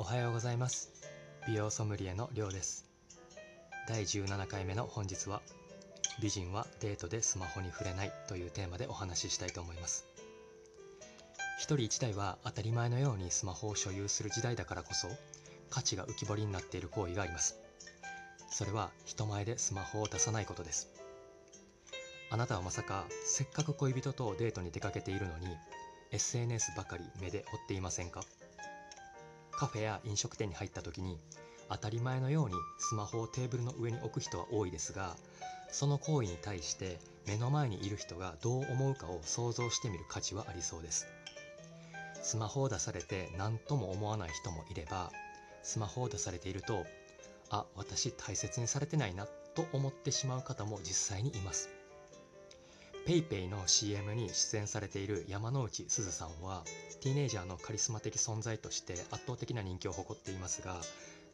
おはようございます。美容ソムリエのりょうです。第17回目の本日は美人はデートでスマホに触れないというテーマでお話ししたいと思います。一人一台は当たり前のようにスマホを所有する時代だからこそ価値が浮き彫りになっている行為があります。それは人前でスマホを出さないことです。あなたはまさかせっかく恋人とデートに出かけているのに SNS ばかり目で追っていませんか？カフェや飲食店に入った時に当たり前のようにスマホをテーブルの上に置く人は多いですがその行為に対して目の前にいる人がどう思うかを想像してみる価値はありそうです。スマホを出されて何とも思わない人もいればスマホを出されているとあ私大切にされてないなと思ってしまう方も実際にいます。PayPay の CM に出演されている山之内すずさんはティーネイジャーのカリスマ的存在として圧倒的な人気を誇っていますが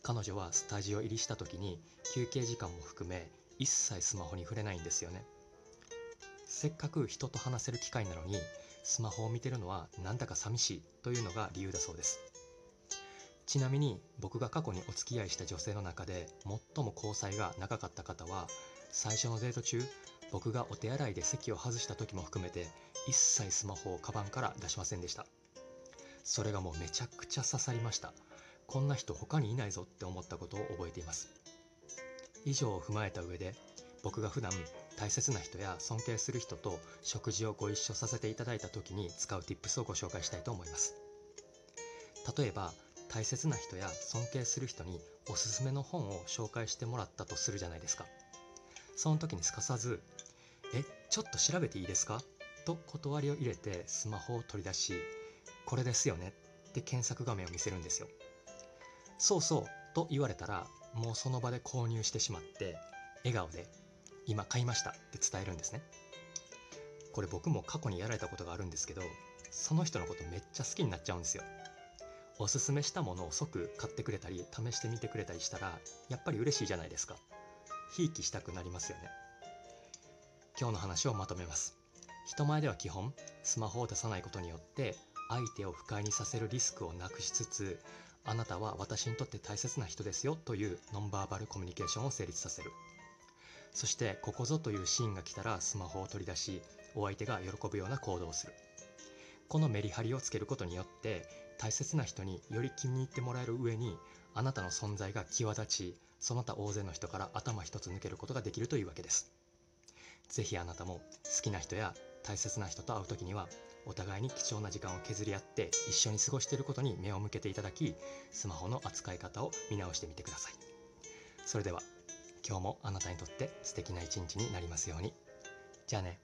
彼女はスタジオ入りした時に休憩時間も含め一切スマホに触れないんですよね。せっかく人と話せる機会なのにスマホを見てるのはなんだか寂しいというのが理由だそうです。ちなみに僕が過去にお付き合いした女性の中で最も交際が長かった方は最初のデート中僕がお手洗いで席を外した時も含めて一切スマホをカバンから出しませんでした。それがもうめちゃくちゃ刺さりました。こんな人他にいないぞって思ったことを覚えています。以上を踏まえた上で僕が普段大切な人や尊敬する人と食事をご一緒させていただいた時に使う Tips をご紹介したいと思います。例えば大切な人や尊敬する人におすすめの本を紹介してもらったとするじゃないですか。その時にすかさず「えちょっと調べていいですか?」と断りを入れてスマホを取り出し「これですよね」って検索画面を見せるんですよそうそうと言われたらもうその場で購入してしまって笑顔で「今買いました」って伝えるんですね。これ僕も過去にやられたことがあるんですけどその人のことめっちゃ好きになっちゃうんですよ。おすすめしたものを即買ってくれたり試してみてくれたりしたらやっぱり嬉しいじゃないですか。ひいきしたくなりますよね。今日の話をまとめます。人前では基本スマホを出さないことによって相手を不快にさせるリスクをなくしつつあなたは私にとって大切な人ですよというノンバーバルコミュニケーションを成立させる。そしてここぞというシーンが来たらスマホを取り出しお相手が喜ぶような行動をする。このメリハリをつけることによって大切な人により気に入ってもらえる上にあなたの存在が際立ちその他大勢の人から頭一つ抜けることができるというわけです。是非あなたも好きな人や大切な人と会う時にはお互いに貴重な時間を削り合って一緒に過ごしていることに目を向けていただきスマホの扱い方を見直してみてください。それでは今日もあなたにとって素敵な一日になりますように。じゃあね。